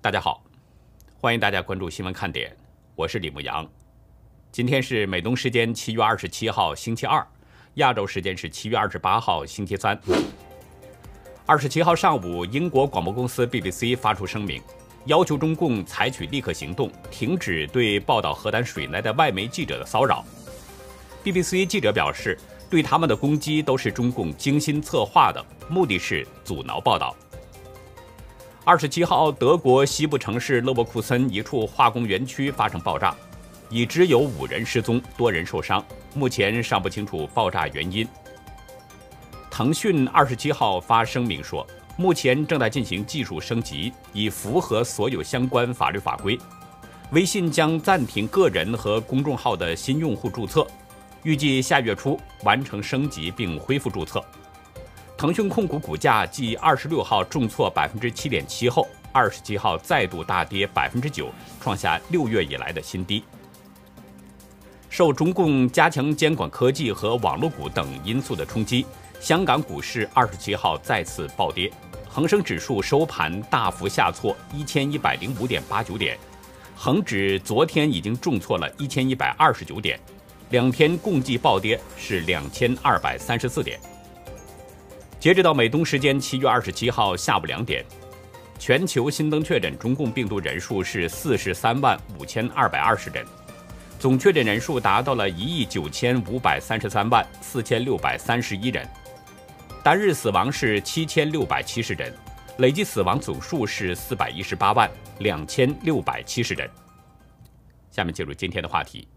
大家好，欢迎大家关注新闻看点，我是李牧阳。今天是美东时间七月二十七号星期二，亚洲时间是七月二十八号星期三。二十七号上午，英国广播公司 BBC 发出声明，要求中共采取立刻行动，停止对报道核弹水难的外媒记者的骚扰。BBC 记者表示，对他们的攻击都是中共精心策划的，目的是阻挠报道。二十七号，德国西部城市勒沃库森一处化工园区发生爆炸，已知有五人失踪，多人受伤，目前尚不清楚爆炸原因。腾讯二十七号发声明说，目前正在进行技术升级，以符合所有相关法律法规。微信将暂停个人和公众号的新用户注册，预计下月初完成升级并恢复注册。腾讯控股股价继二十六号重挫百分之七点七后，二十七号再度大跌百分之九，创下六月以来的新低。受中共加强监管科技和网络股等因素的冲击，香港股市二十七号再次暴跌，恒生指数收盘大幅下挫一千一百零五点八九点，恒指昨天已经重挫了一千一百二十九点，两天共计暴跌是两千二百三十四点。截止到美东时间七月二十七号下午两点，全球新增确诊中共病毒人数是四十三万五千二百二十人，总确诊人数达到了一亿九千五百三十三万四千六百三十一人，单日死亡是七千六百七十人，累计死亡总数是四百一十八万两千六百七十人。下面进入今天的话题。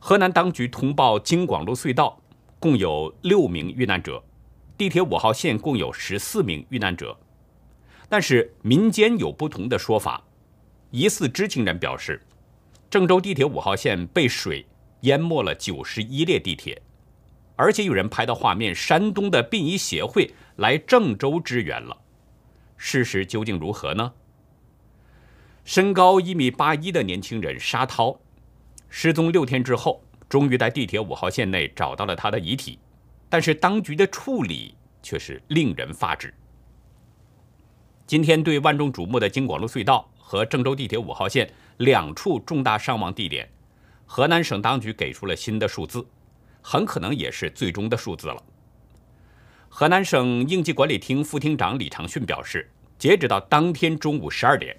河南当局通报京广路隧道共有六名遇难者。地铁五号线共有十四名遇难者，但是民间有不同的说法。疑似知情人表示，郑州地铁五号线被水淹没了九十一列地铁，而且有人拍到画面，山东的殡仪协会来郑州支援了。事实究竟如何呢？身高一米八一的年轻人沙涛，失踪六天之后，终于在地铁五号线内找到了他的遗体。但是当局的处理却是令人发指。今天对万众瞩目的京广路隧道和郑州地铁五号线两处重大伤亡地点，河南省当局给出了新的数字，很可能也是最终的数字了。河南省应急管理厅副厅长李长训表示，截止到当天中午十二点，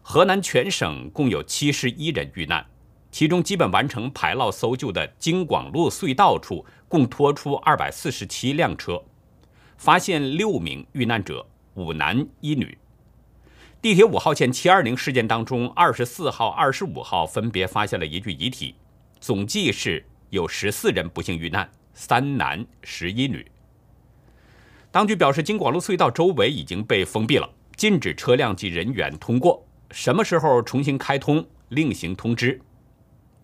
河南全省共有七十一人遇难。其中基本完成排涝搜救的京广路隧道处，共拖出二百四十七辆车，发现六名遇难者，五男一女。地铁五号线七二零事件当中，二十四号、二十五号分别发现了一具遗体，总计是有十四人不幸遇难，三男十一女。当局表示，京广路隧道周围已经被封闭了，禁止车辆及人员通过，什么时候重新开通，另行通知。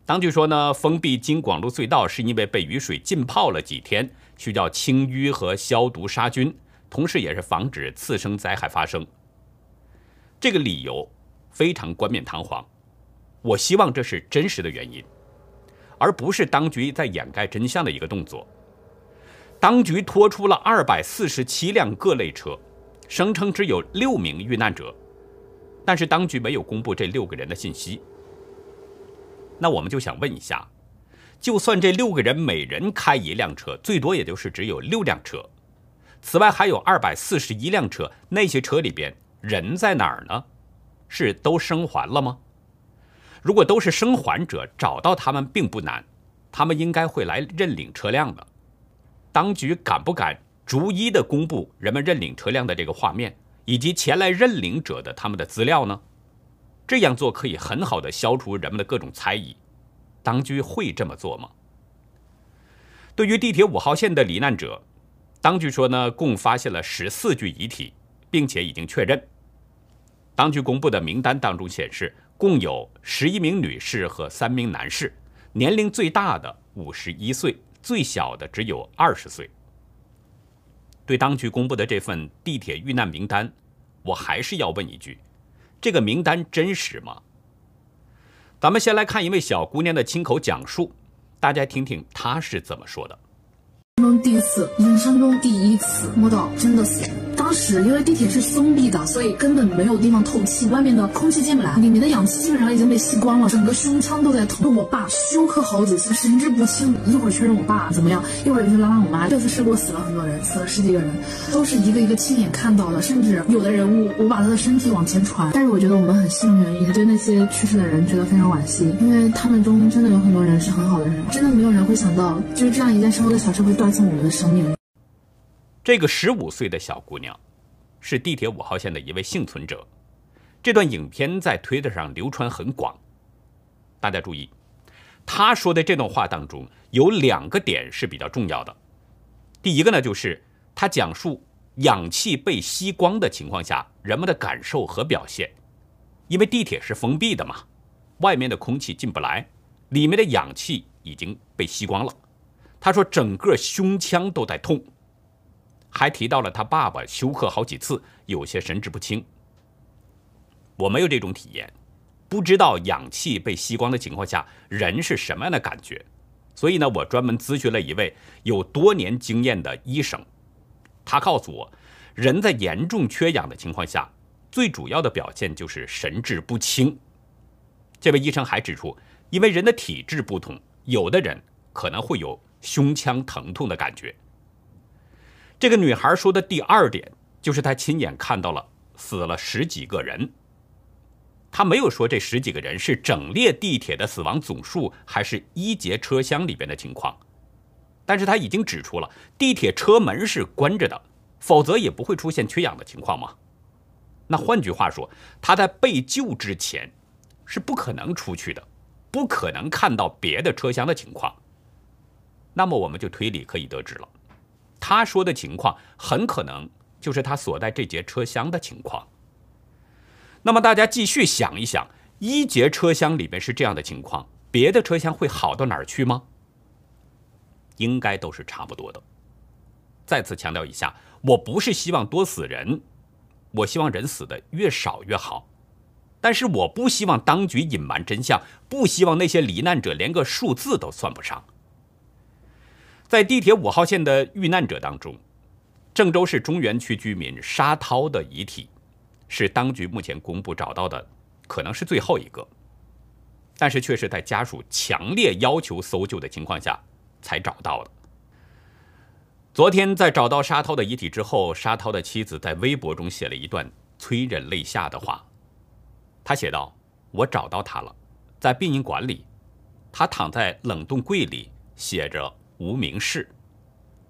当局说呢，封闭京广路隧道是因为被雨水浸泡了几天，需要清淤和消毒杀菌，同时也是防止次生灾害发生。这个理由非常冠冕堂皇，我希望这是真实的原因，而不是当局在掩盖真相的一个动作。当局拖出了二百四十七辆各类车，声称只有六名遇难者，但是当局没有公布这六个人的信息。那我们就想问一下，就算这六个人每人开一辆车，最多也就是只有六辆车。此外还有二百四十一辆车，那些车里边人在哪儿呢？是都生还了吗？如果都是生还者，找到他们并不难，他们应该会来认领车辆的。当局敢不敢逐一的公布人们认领车辆的这个画面，以及前来认领者的他们的资料呢？这样做可以很好的消除人们的各种猜疑，当局会这么做吗？对于地铁五号线的罹难者，当局说呢，共发现了十四具遗体，并且已经确认。当局公布的名单当中显示，共有十一名女士和三名男士，年龄最大的五十一岁，最小的只有二十岁。对当局公布的这份地铁遇难名单，我还是要问一句。这个名单真实吗？咱们先来看一位小姑娘的亲口讲述，大家听听她是怎么说的。中第一次，人生中第一次摸到真的死。当时因为地铁是封闭的，所以根本没有地方透气，外面的空气进不来，里面的氧气基本上已经被吸光了，整个胸腔都在痛。我爸休克好几次，神志不清，一会儿确认我爸怎么样，一会儿就拉拉我妈。这次事故死了很多人，死了十几个人，都是一个一个亲眼看到的，甚至有的人物我把他的身体往前传。但是我觉得我们很幸运，也对那些去世的人觉得非常惋惜，因为他们中真的有很多人是很好的人，真的没有人会想到，就是这样一件生活的小事会断送我们的生命。这个十五岁的小姑娘，是地铁五号线的一位幸存者。这段影片在推特上流传很广。大家注意，她说的这段话当中有两个点是比较重要的。第一个呢，就是她讲述氧气被吸光的情况下人们的感受和表现。因为地铁是封闭的嘛，外面的空气进不来，里面的氧气已经被吸光了。她说整个胸腔都在痛。还提到了他爸爸休克好几次，有些神志不清。我没有这种体验，不知道氧气被吸光的情况下人是什么样的感觉，所以呢，我专门咨询了一位有多年经验的医生，他告诉我，人在严重缺氧的情况下，最主要的表现就是神志不清。这位医生还指出，因为人的体质不同，有的人可能会有胸腔疼痛的感觉。这个女孩说的第二点，就是她亲眼看到了死了十几个人。她没有说这十几个人是整列地铁的死亡总数，还是一节车厢里边的情况。但是她已经指出了地铁车门是关着的，否则也不会出现缺氧的情况嘛。那换句话说，她在被救之前是不可能出去的，不可能看到别的车厢的情况。那么我们就推理可以得知了。他说的情况很可能就是他所在这节车厢的情况。那么大家继续想一想，一节车厢里面是这样的情况，别的车厢会好到哪儿去吗？应该都是差不多的。再次强调一下，我不是希望多死人，我希望人死的越少越好。但是我不希望当局隐瞒真相，不希望那些罹难者连个数字都算不上。在地铁五号线的遇难者当中，郑州市中原区居民沙涛的遗体是当局目前公布找到的，可能是最后一个，但是却是在家属强烈要求搜救的情况下才找到的。昨天在找到沙涛的遗体之后，沙涛的妻子在微博中写了一段催人泪下的话，他写道：“我找到他了，在殡仪馆里，他躺在冷冻柜里，写着。”无名氏，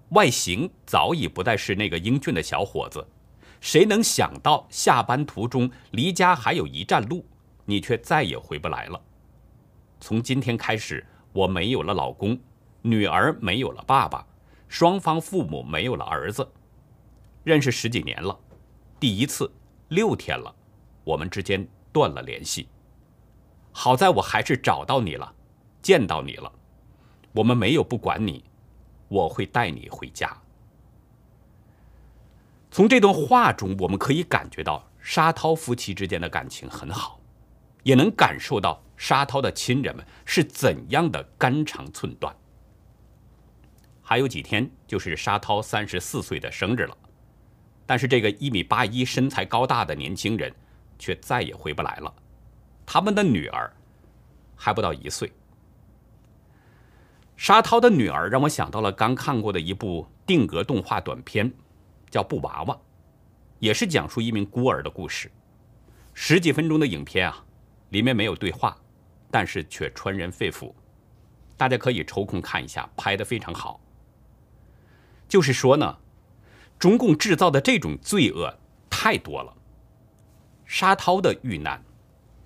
外形早已不再是那个英俊的小伙子。谁能想到下班途中离家还有一站路，你却再也回不来了。从今天开始，我没有了老公，女儿没有了爸爸，双方父母没有了儿子。认识十几年了，第一次六天了，我们之间断了联系。好在我还是找到你了，见到你了。我们没有不管你，我会带你回家。从这段话中，我们可以感觉到沙涛夫妻之间的感情很好，也能感受到沙涛的亲人们是怎样的肝肠寸断。还有几天就是沙涛三十四岁的生日了，但是这个一米八一、身材高大的年轻人却再也回不来了。他们的女儿还不到一岁。沙涛的女儿让我想到了刚看过的一部定格动画短片，叫《布娃娃》，也是讲述一名孤儿的故事。十几分钟的影片啊，里面没有对话，但是却穿人肺腑。大家可以抽空看一下，拍的非常好。就是说呢，中共制造的这种罪恶太多了。沙涛的遇难，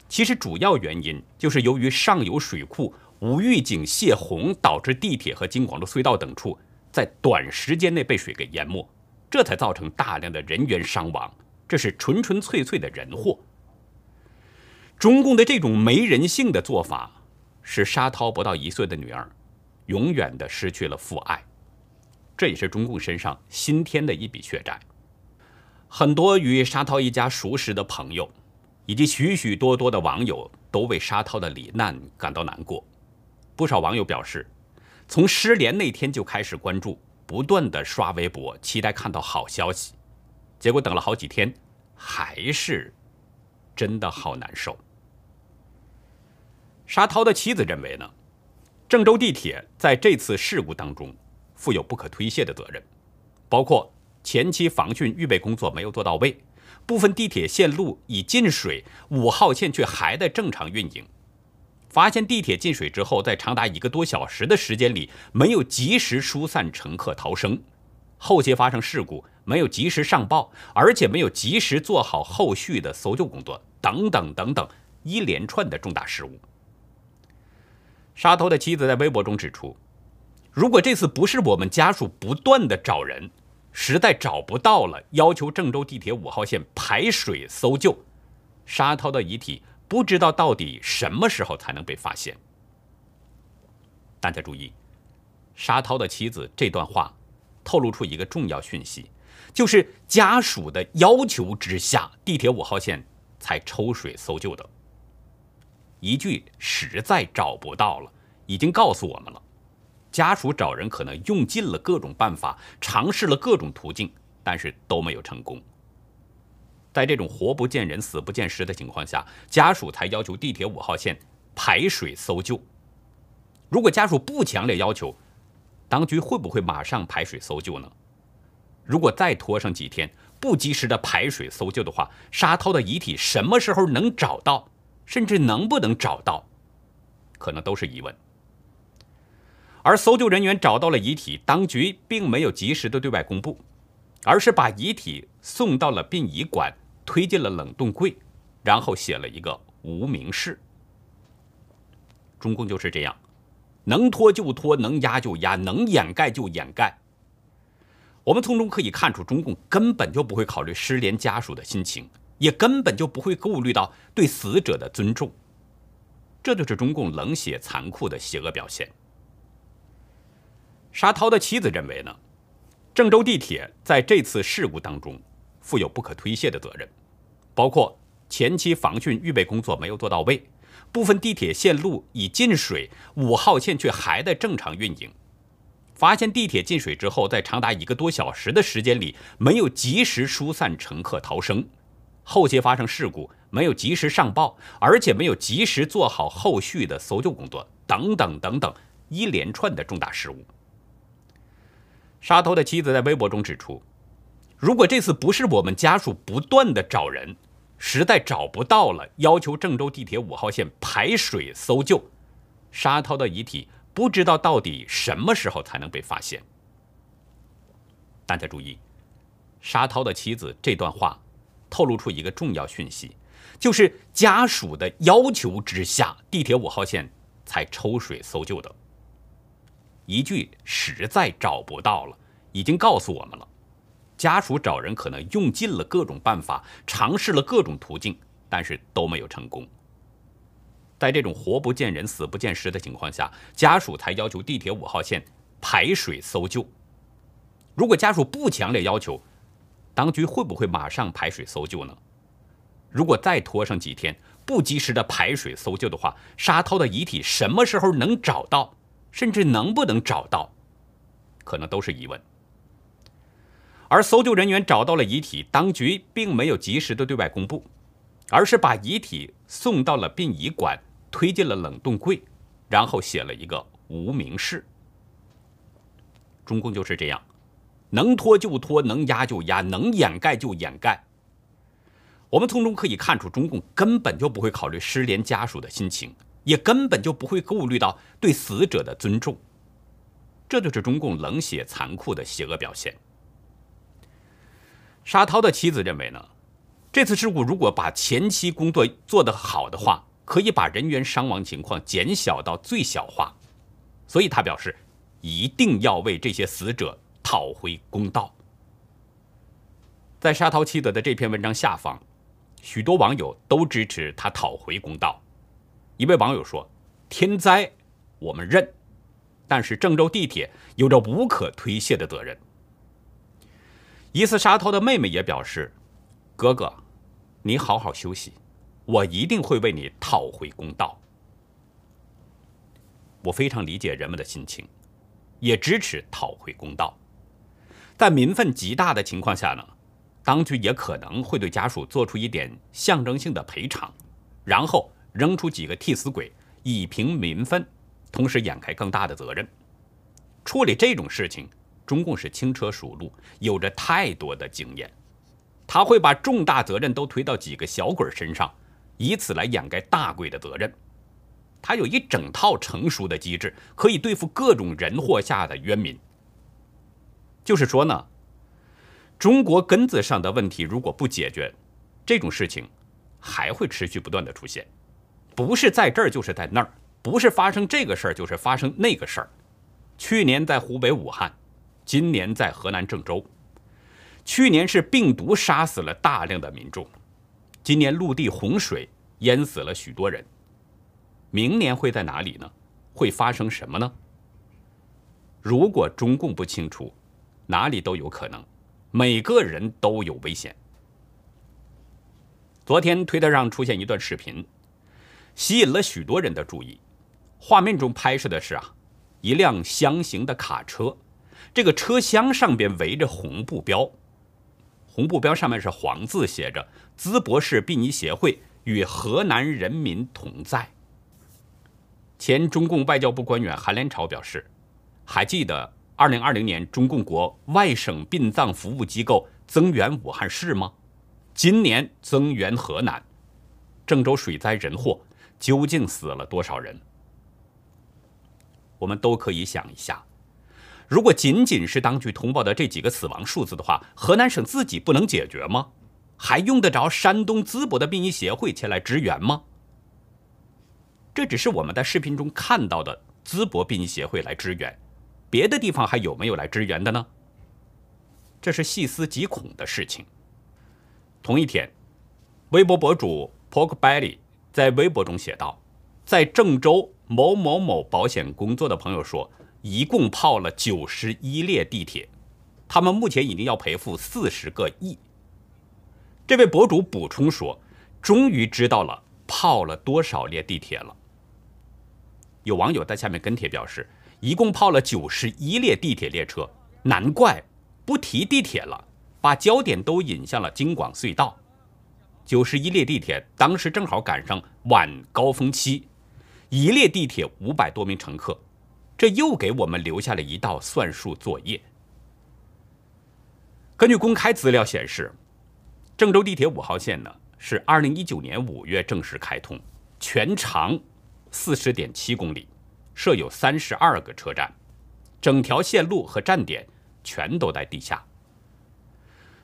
其实主要原因就是由于上游水库。无预警泄洪导致地铁和京广路隧道等处在短时间内被水给淹没，这才造成大量的人员伤亡。这是纯纯粹粹的人祸。中共的这种没人性的做法，使沙涛不到一岁的女儿永远的失去了父爱，这也是中共身上新添的一笔血债。很多与沙涛一家熟识的朋友，以及许许多多的网友，都为沙涛的罹难感到难过。不少网友表示，从失联那天就开始关注，不断的刷微博，期待看到好消息。结果等了好几天，还是真的好难受。沙涛的妻子认为呢，郑州地铁在这次事故当中负有不可推卸的责任，包括前期防汛预备工作没有做到位，部分地铁线路已进水，五号线却还在正常运营。发现地铁进水之后，在长达一个多小时的时间里，没有及时疏散乘客逃生，后期发生事故没有及时上报，而且没有及时做好后续的搜救工作，等等等等，一连串的重大失误。沙头的妻子在微博中指出，如果这次不是我们家属不断的找人，实在找不到了，要求郑州地铁五号线排水搜救，沙涛的遗体。不知道到底什么时候才能被发现？大家注意，沙涛的妻子这段话透露出一个重要讯息，就是家属的要求之下，地铁五号线才抽水搜救的。一句实在找不到了，已经告诉我们了，家属找人可能用尽了各种办法，尝试了各种途径，但是都没有成功。在这种活不见人、死不见尸的情况下，家属才要求地铁五号线排水搜救。如果家属不强烈要求，当局会不会马上排水搜救呢？如果再拖上几天，不及时的排水搜救的话，沙涛的遗体什么时候能找到，甚至能不能找到，可能都是疑问。而搜救人员找到了遗体，当局并没有及时的对外公布。而是把遗体送到了殡仪馆，推进了冷冻柜，然后写了一个无名氏。中共就是这样，能拖就拖，能压就压，能掩盖就掩盖。我们从中可以看出，中共根本就不会考虑失联家属的心情，也根本就不会顾虑到对死者的尊重。这就是中共冷血残酷的邪恶表现。沙涛的妻子认为呢？郑州地铁在这次事故当中负有不可推卸的责任，包括前期防汛预备工作没有做到位，部分地铁线路已进水，五号线却还在正常运营。发现地铁进水之后，在长达一个多小时的时间里，没有及时疏散乘客逃生，后期发生事故没有及时上报，而且没有及时做好后续的搜救工作，等等等等，一连串的重大失误。沙头的妻子在微博中指出，如果这次不是我们家属不断的找人，实在找不到了，要求郑州地铁五号线排水搜救，沙涛的遗体不知道到底什么时候才能被发现。大家注意，沙涛的妻子这段话透露出一个重要讯息，就是家属的要求之下，地铁五号线才抽水搜救的。一句实在找不到了，已经告诉我们了，家属找人可能用尽了各种办法，尝试了各种途径，但是都没有成功。在这种活不见人、死不见尸的情况下，家属才要求地铁五号线排水搜救。如果家属不强烈要求，当局会不会马上排水搜救呢？如果再拖上几天，不及时的排水搜救的话，沙涛的遗体什么时候能找到？甚至能不能找到，可能都是疑问。而搜救人员找到了遗体，当局并没有及时的对外公布，而是把遗体送到了殡仪馆，推进了冷冻柜，然后写了一个无名氏。中共就是这样，能拖就拖，能压就压，能掩盖就掩盖。我们从中可以看出，中共根本就不会考虑失联家属的心情。也根本就不会顾虑到对死者的尊重，这就是中共冷血残酷的邪恶表现。沙涛的妻子认为呢，这次事故如果把前期工作做得好的话，可以把人员伤亡情况减小到最小化，所以他表示一定要为这些死者讨回公道。在沙涛妻子的这篇文章下方，许多网友都支持他讨回公道。一位网友说：“天灾我们认，但是郑州地铁有着无可推卸的责任。”疑似沙涛的妹妹也表示：“哥哥，你好好休息，我一定会为你讨回公道。”我非常理解人们的心情，也支持讨回公道。在民愤极大的情况下呢，当局也可能会对家属做出一点象征性的赔偿，然后扔出几个替死鬼以平民愤，同时掩盖更大的责任。处理这种事情，中共是轻车熟路，有着太多的经验。他会把重大责任都推到几个小鬼身上，以此来掩盖大鬼的责任。他有一整套成熟的机制，可以对付各种人祸下的冤民。就是说呢，中国根子上的问题如果不解决，这种事情还会持续不断的出现，不是在这儿就是在那儿，不是发生这个事儿就是发生那个事儿。去年在湖北武汉，今年在河南郑州。去年是病毒杀死了大量的民众，今年陆地洪水淹死了许多人。明年会在哪里呢？会发生什么呢？如果中共不清楚。哪里都有可能，每个人都有危险。昨天推特上出现一段视频，吸引了许多人的注意。画面中拍摄的是啊，一辆箱型的卡车，这个车厢上边围着红布标，红布标上面是黄字，写着“淄博市殡仪协会与河南人民同在”。前中共外交部官员韩连朝表示：“还记得。”二零二零年，中共国外省殡葬服务机构增援武汉市吗？今年增援河南，郑州水灾人祸究竟死了多少人？我们都可以想一下，如果仅仅是当局通报的这几个死亡数字的话，河南省自己不能解决吗？还用得着山东淄博的殡仪协会前来支援吗？这只是我们在视频中看到的淄博殡仪协会来支援。别的地方还有没有来支援的呢？这是细思极恐的事情。同一天，微博博主 Pork Belly 在微博中写道：“在郑州某某某保险工作的朋友说，一共泡了九十一列地铁，他们目前已经要赔付四十个亿。”这位博主补充说：“终于知道了泡了多少列地铁了。”有网友在下面跟帖表示。一共泡了九十一列地铁列车，难怪不提地铁了，把焦点都引向了京广隧道。九十一列地铁当时正好赶上晚高峰期，一列地铁五百多名乘客，这又给我们留下了一道算术作业。根据公开资料显示，郑州地铁五号线呢是二零一九年五月正式开通，全长四十点七公里。设有三十二个车站，整条线路和站点全都在地下。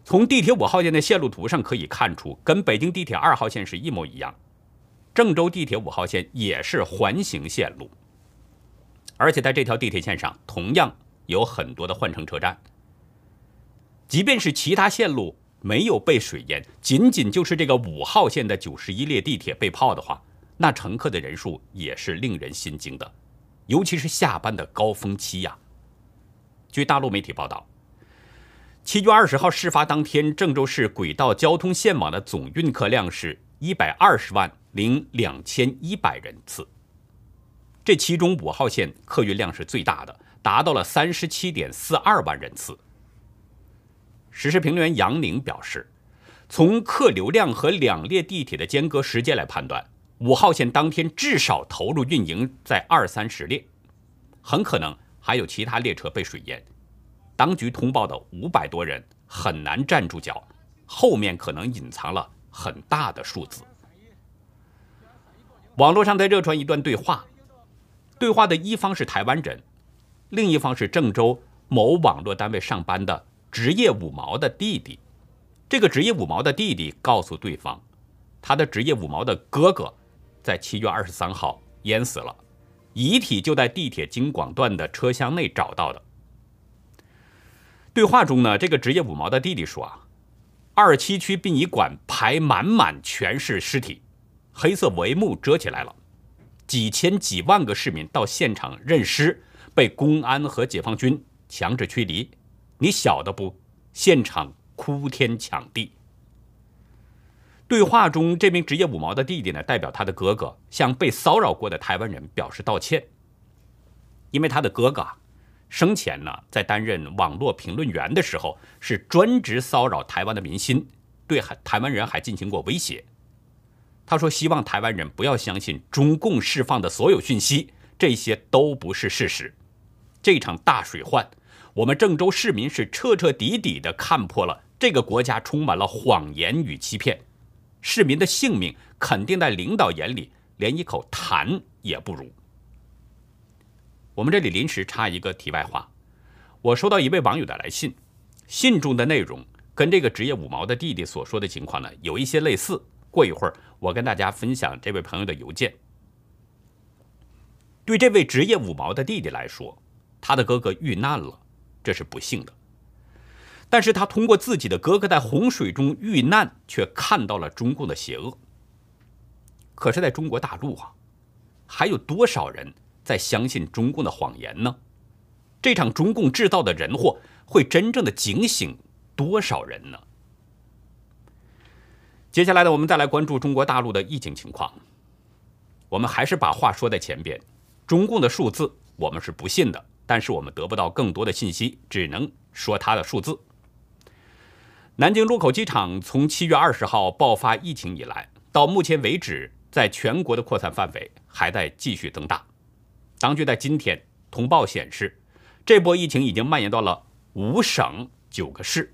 从地铁五号线的线路图上可以看出，跟北京地铁二号线是一模一样。郑州地铁五号线也是环形线路，而且在这条地铁线上同样有很多的换乘车站。即便是其他线路没有被水淹，仅仅就是这个五号线的九十一列地铁被泡的话，那乘客的人数也是令人心惊的。尤其是下班的高峰期呀。据大陆媒体报道，七月二十号事发当天，郑州市轨道交通线网的总运客量是一百二十万零两千一百人次。这其中五号线客运量是最大的，达到了三十七点四二万人次。时事评论员杨宁表示，从客流量和两列地铁的间隔时间来判断。五号线当天至少投入运营在二三十列，很可能还有其他列车被水淹。当局通报的五百多人很难站住脚，后面可能隐藏了很大的数字。网络上在热传一段对话，对话的一方是台湾人，另一方是郑州某网络单位上班的职业五毛的弟弟。这个职业五毛的弟弟告诉对方，他的职业五毛的哥哥。在七月二十三号淹死了，遗体就在地铁京广段的车厢内找到的。对话中呢，这个职业五毛的弟弟说啊，二七区殡仪馆排满满全是尸体，黑色帷幕遮起来了，几千几万个市民到现场认尸，被公安和解放军强制驱离，你晓得不？现场哭天抢地。对话中，这名职业五毛的弟弟呢，代表他的哥哥向被骚扰过的台湾人表示道歉，因为他的哥哥啊生前呢在担任网络评论员的时候，是专职骚扰台湾的民心，对台台湾人还进行过威胁。他说：“希望台湾人不要相信中共释放的所有讯息，这些都不是事实。这场大水患，我们郑州市民是彻彻底底的看破了，这个国家充满了谎言与欺骗，市民的性命肯定在领导眼里连一口痰也不如。”我们这里临时插一个题外话，我收到一位网友的来信，信中的内容跟这个职业五毛的弟弟所说的情况呢有一些类似。过一会儿，我跟大家分享这位朋友的邮件。对这位职业五毛的弟弟来说，他的哥哥遇难了，这是不幸的。但是他通过自己的哥哥在洪水中遇难，却看到了中共的邪恶。可是，在中国大陆啊，还有多少人在相信中共的谎言呢？这场中共制造的人祸，会真正的警醒多少人呢？接下来呢，我们再来关注中国大陆的疫情情况。我们还是把话说在前边，中共的数字我们是不信的，但是我们得不到更多的信息，只能说它的数字。南京禄口机场从七月二十号爆发疫情以来，到目前为止，在全国的扩散范围还在继续增大。当局在今天通报显示，这波疫情已经蔓延到了五省九个市，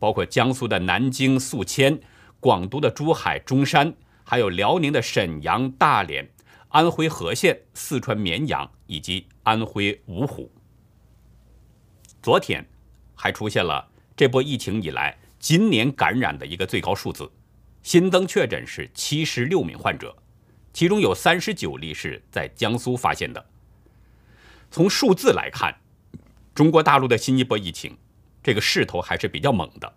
包括江苏的南京、宿迁。广东的珠海、中山，还有辽宁的沈阳、大连，安徽和县、四川绵阳以及安徽芜湖。昨天还出现了这波疫情以来今年感染的一个最高数字，新增确诊是七十六名患者，其中有三十九例是在江苏发现的。从数字来看，中国大陆的新一波疫情，这个势头还是比较猛的。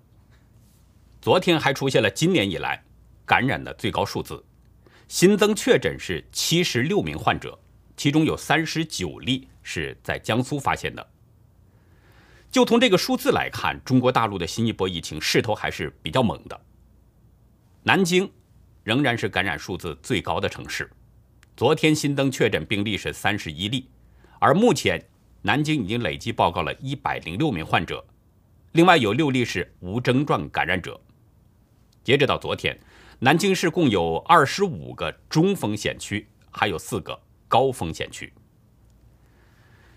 昨天还出现了今年以来感染的最高数字，新增确诊是七十六名患者，其中有三十九例是在江苏发现的。就从这个数字来看，中国大陆的新一波疫情势头还是比较猛的。南京仍然是感染数字最高的城市，昨天新增确诊病例是三十一例，而目前南京已经累计报告了一百零六名患者，另外有六例是无症状感染者。截止到昨天，南京市共有二十五个中风险区，还有四个高风险区。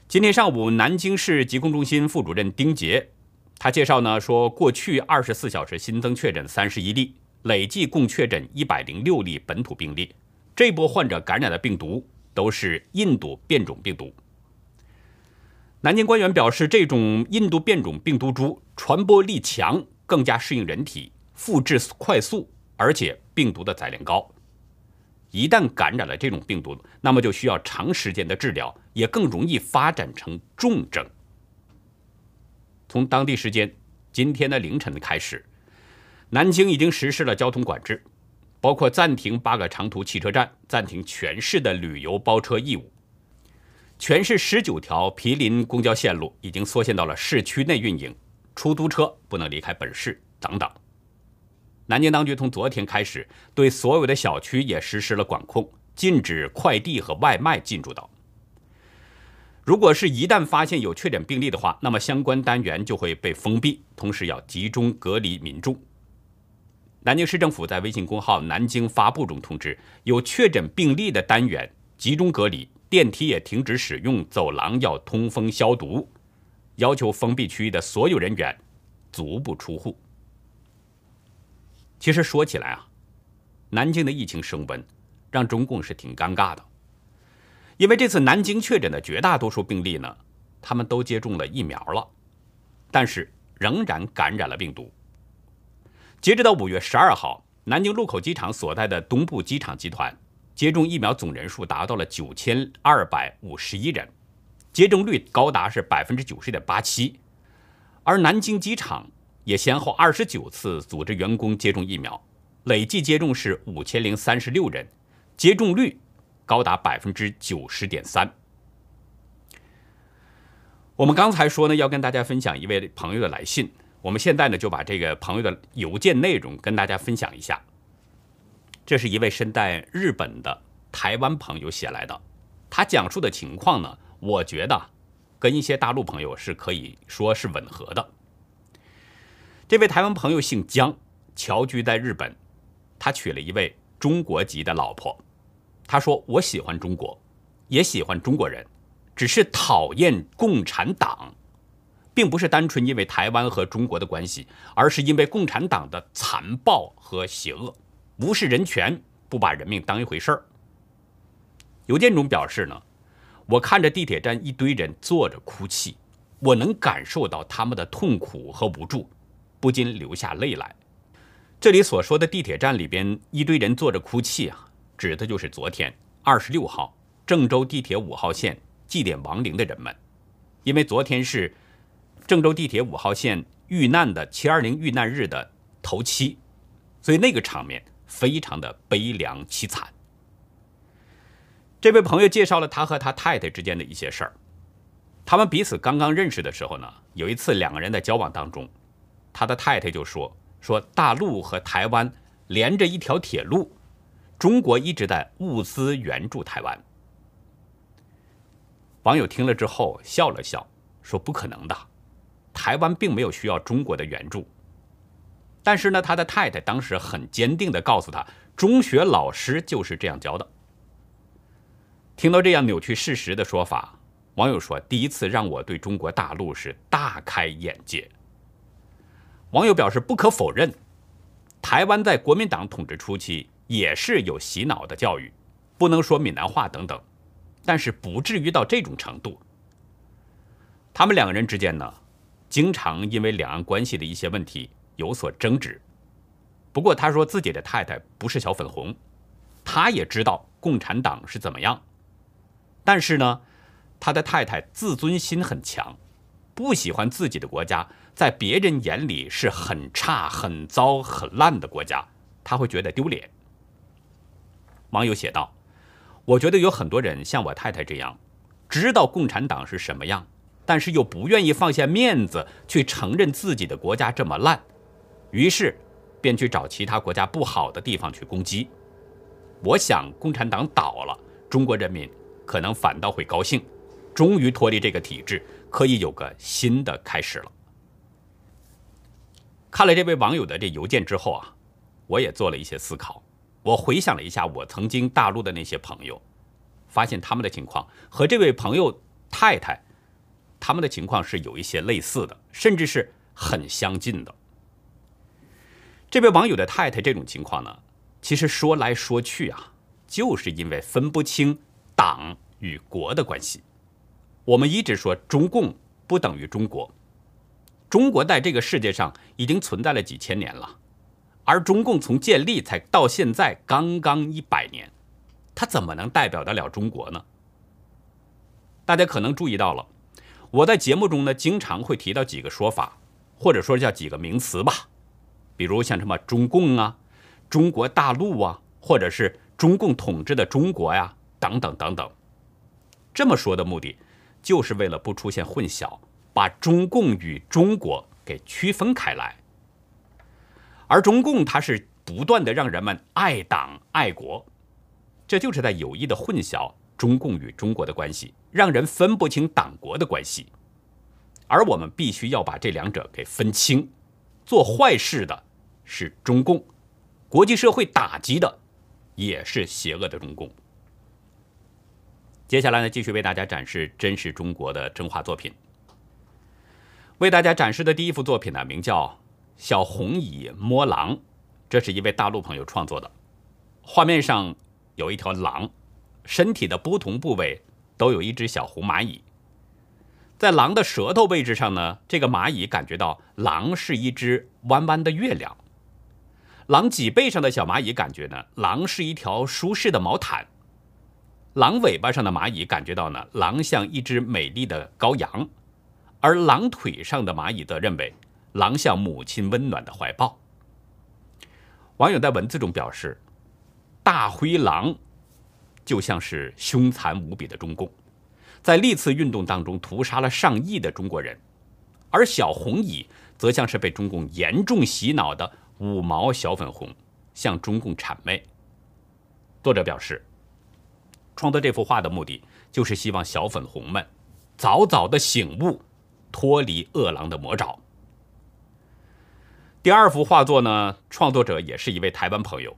今天上午，南京市疾控中心副主任丁杰，他介绍呢说，过去二十四小时新增确诊三十一例，累计共确诊一百零六例本土病例。这波患者感染的病毒都是印度变种病毒。南京官员表示，这种印度变种病毒株传播力强，更加适应人体。复制快速，而且病毒的载量高。一旦感染了这种病毒，那么就需要长时间的治疗，也更容易发展成重症。从当地时间今天的凌晨开始，南京已经实施了交通管制，包括暂停八个长途汽车站，暂停全市的旅游包车业务。全市十九条毗邻公交线路已经缩限到了市区内运营，出租车不能离开本市，等等。南京当局从昨天开始，对所有的小区也实施了管控，禁止快递和外卖进入到。如果是一旦发现有确诊病例的话，那么相关单元就会被封闭，同时要集中隔离民众。南京市政府在微信公号“南京发布”中通知，有确诊病例的单元集中隔离，电梯也停止使用，走廊要通风消毒，要求封闭区域的所有人员足不出户。其实说起来啊，南京的疫情升温，让中共是挺尴尬的。因为这次南京确诊的绝大多数病例呢，他们都接种了疫苗了，但是仍然感染了病毒。截止到五月十二号，南京禄口机场所在的东部机场集团接种疫苗总人数达到了九千二百五十一人，接种率高达是百分之九十点八七，而南京机场。也先后二十九次组织员工接种疫苗，累计接种是五千零三十六人，接种率高达百分之九十点三。我们刚才说呢，要跟大家分享一位朋友的来信，我们现在呢就把这个朋友的邮件内容跟大家分享一下。这是一位身在日本的台湾朋友写来的，他讲述的情况呢，我觉得跟一些大陆朋友是可以说是吻合的。这位台湾朋友姓姜，侨居在日本，他娶了一位中国籍的老婆。他说：“我喜欢中国，也喜欢中国人，只是讨厌共产党，并不是单纯因为台湾和中国的关系，而是因为共产党的残暴和邪恶，无视人权，不把人命当一回事儿。”邮件中表示呢，我看着地铁站一堆人坐着哭泣，我能感受到他们的痛苦和无助。不禁流下泪来。这里所说的地铁站里边一堆人坐着哭泣啊，指的就是昨天二十六号郑州地铁五号线祭奠亡灵的人们。因为昨天是郑州地铁五号线遇难的七二零遇难日的头七，所以那个场面非常的悲凉凄惨。这位朋友介绍了他和他太太之间的一些事儿。他们彼此刚刚认识的时候呢，有一次两个人在交往当中。他的太太就说：“说大陆和台湾连着一条铁路，中国一直在物资援助台湾。”网友听了之后笑了笑，说：“不可能的，台湾并没有需要中国的援助。”但是呢，他的太太当时很坚定地告诉他：“中学老师就是这样教的。”听到这样扭曲事实的说法，网友说：“第一次让我对中国大陆是大开眼界。”网友表示，不可否认，台湾在国民党统治初期也是有洗脑的教育，不能说闽南话等等，但是不至于到这种程度。他们两个人之间呢，经常因为两岸关系的一些问题有所争执。不过他说自己的太太不是小粉红，他也知道共产党是怎么样，但是呢，他的太太自尊心很强，不喜欢自己的国家。在别人眼里是很差、很糟、很烂的国家，他会觉得丢脸。网友写道：“我觉得有很多人像我太太这样，知道共产党是什么样，但是又不愿意放下面子去承认自己的国家这么烂，于是便去找其他国家不好的地方去攻击。我想，共产党倒了，中国人民可能反倒会高兴，终于脱离这个体制，可以有个新的开始了。”看了这位网友的这邮件之后啊，我也做了一些思考。我回想了一下我曾经大陆的那些朋友，发现他们的情况和这位朋友太太他们的情况是有一些类似的，甚至是很相近的。这位网友的太太这种情况呢，其实说来说去啊，就是因为分不清党与国的关系。我们一直说中共不等于中国。中国在这个世界上已经存在了几千年了，而中共从建立才到现在刚刚一百年，它怎么能代表得了中国呢？大家可能注意到了，我在节目中呢经常会提到几个说法，或者说叫几个名词吧，比如像什么中共啊、中国大陆啊，或者是中共统治的中国呀，等等等等。这么说的目的，就是为了不出现混淆。把中共与中国给区分开来，而中共它是不断的让人们爱党爱国，这就是在有意的混淆中共与中国的关系，让人分不清党国的关系。而我们必须要把这两者给分清，做坏事的是中共，国际社会打击的也是邪恶的中共。接下来呢，继续为大家展示真实中国的真画作品。为大家展示的第一幅作品呢，名叫《小红蚁摸狼》，这是一位大陆朋友创作的。画面上有一条狼，身体的不同部位都有一只小红蚂蚁。在狼的舌头位置上呢，这个蚂蚁感觉到狼是一只弯弯的月亮。狼脊背上的小蚂蚁感觉呢，狼是一条舒适的毛毯。狼尾巴上的蚂蚁感觉到呢，狼像一只美丽的羔羊。而狼腿上的蚂蚁则认为，狼像母亲温暖的怀抱。网友在文字中表示，大灰狼就像是凶残无比的中共，在历次运动当中屠杀了上亿的中国人，而小红蚁则像是被中共严重洗脑的五毛小粉红，向中共谄媚。作者表示，创作这幅画的目的就是希望小粉红们。早早的醒悟，脱离恶狼的魔爪。第二幅画作呢，创作者也是一位台湾朋友。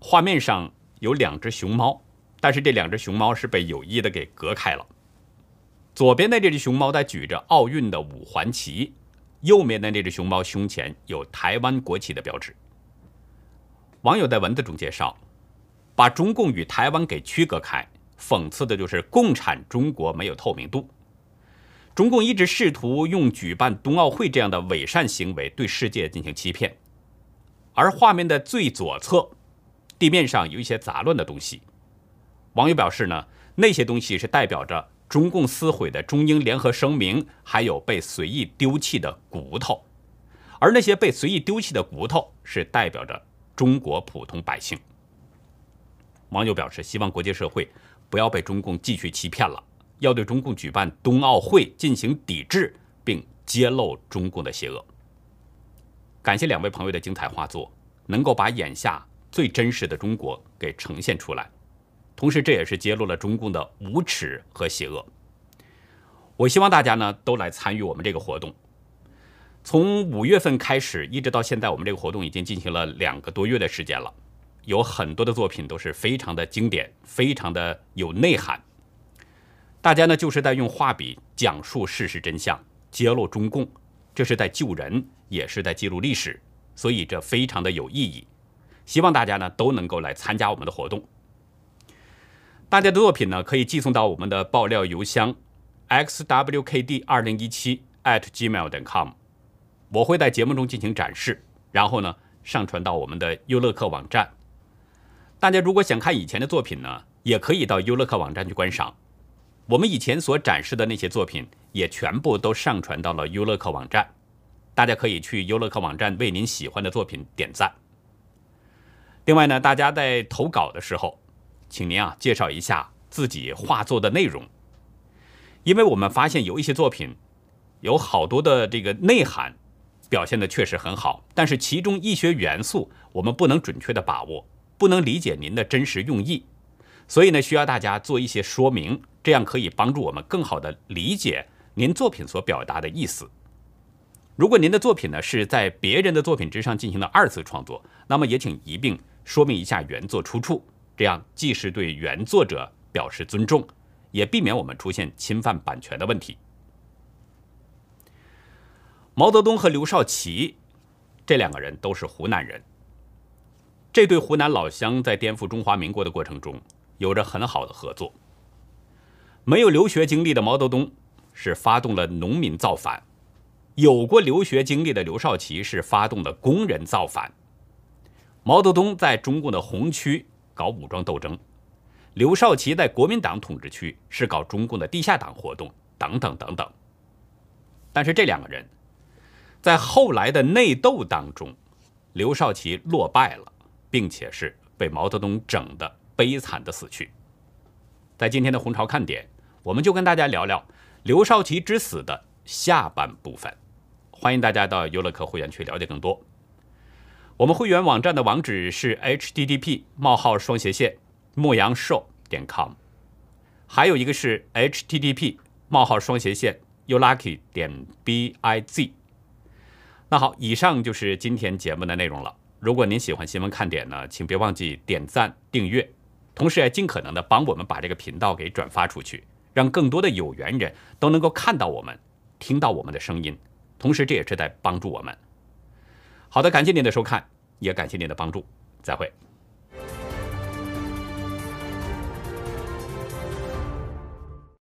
画面上有两只熊猫，但是这两只熊猫是被有意的给隔开了。左边的这只熊猫在举着奥运的五环旗，右面的那只熊猫胸前有台湾国旗的标志。网友在文字中介绍，把中共与台湾给区隔开。讽刺的就是共产中国没有透明度。中共一直试图用举办冬奥会这样的伪善行为对世界进行欺骗。而画面的最左侧，地面上有一些杂乱的东西。网友表示呢，那些东西是代表着中共撕毁的中英联合声明，还有被随意丢弃的骨头。而那些被随意丢弃的骨头，是代表着中国普通百姓。网友表示，希望国际社会。不要被中共继续欺骗了，要对中共举办冬奥会进行抵制，并揭露中共的邪恶。感谢两位朋友的精彩画作，能够把眼下最真实的中国给呈现出来，同时这也是揭露了中共的无耻和邪恶。我希望大家呢都来参与我们这个活动。从五月份开始，一直到现在，我们这个活动已经进行了两个多月的时间了。有很多的作品都是非常的经典，非常的有内涵。大家呢就是在用画笔讲述事实真相，揭露中共，这是在救人，也是在记录历史，所以这非常的有意义。希望大家呢都能够来参加我们的活动。大家的作品呢可以寄送到我们的爆料邮箱 xwkd 二零一七 at gmail.com，我会在节目中进行展示，然后呢上传到我们的优乐客网站。大家如果想看以前的作品呢，也可以到优乐客网站去观赏。我们以前所展示的那些作品，也全部都上传到了优乐客网站。大家可以去优乐客网站为您喜欢的作品点赞。另外呢，大家在投稿的时候，请您啊介绍一下自己画作的内容，因为我们发现有一些作品有好多的这个内涵表现的确实很好，但是其中一些元素我们不能准确的把握。不能理解您的真实用意，所以呢，需要大家做一些说明，这样可以帮助我们更好的理解您作品所表达的意思。如果您的作品呢是在别人的作品之上进行了二次创作，那么也请一并说明一下原作出处，这样既是对原作者表示尊重，也避免我们出现侵犯版权的问题。毛泽东和刘少奇这两个人都是湖南人。这对湖南老乡在颠覆中华民国的过程中有着很好的合作。没有留学经历的毛泽东是发动了农民造反，有过留学经历的刘少奇是发动了工人造反。毛泽东在中共的红区搞武装斗争，刘少奇在国民党统治区是搞中共的地下党活动，等等等等。但是这两个人在后来的内斗当中，刘少奇落败了。并且是被毛泽东整的悲惨的死去。在今天的红潮看点，我们就跟大家聊聊刘少奇之死的下半部分。欢迎大家到优乐客会员去了解更多。我们会员网站的网址是 http: 冒号双斜线牧羊寿点 com，还有一个是 http: 冒号双斜线 youlucky 点 biz。那好，以上就是今天节目的内容了。如果您喜欢新闻看点呢，请别忘记点赞、订阅，同时也尽可能的帮我们把这个频道给转发出去，让更多的有缘人都能够看到我们、听到我们的声音，同时这也是在帮助我们。好的，感谢您的收看，也感谢您的帮助，再会。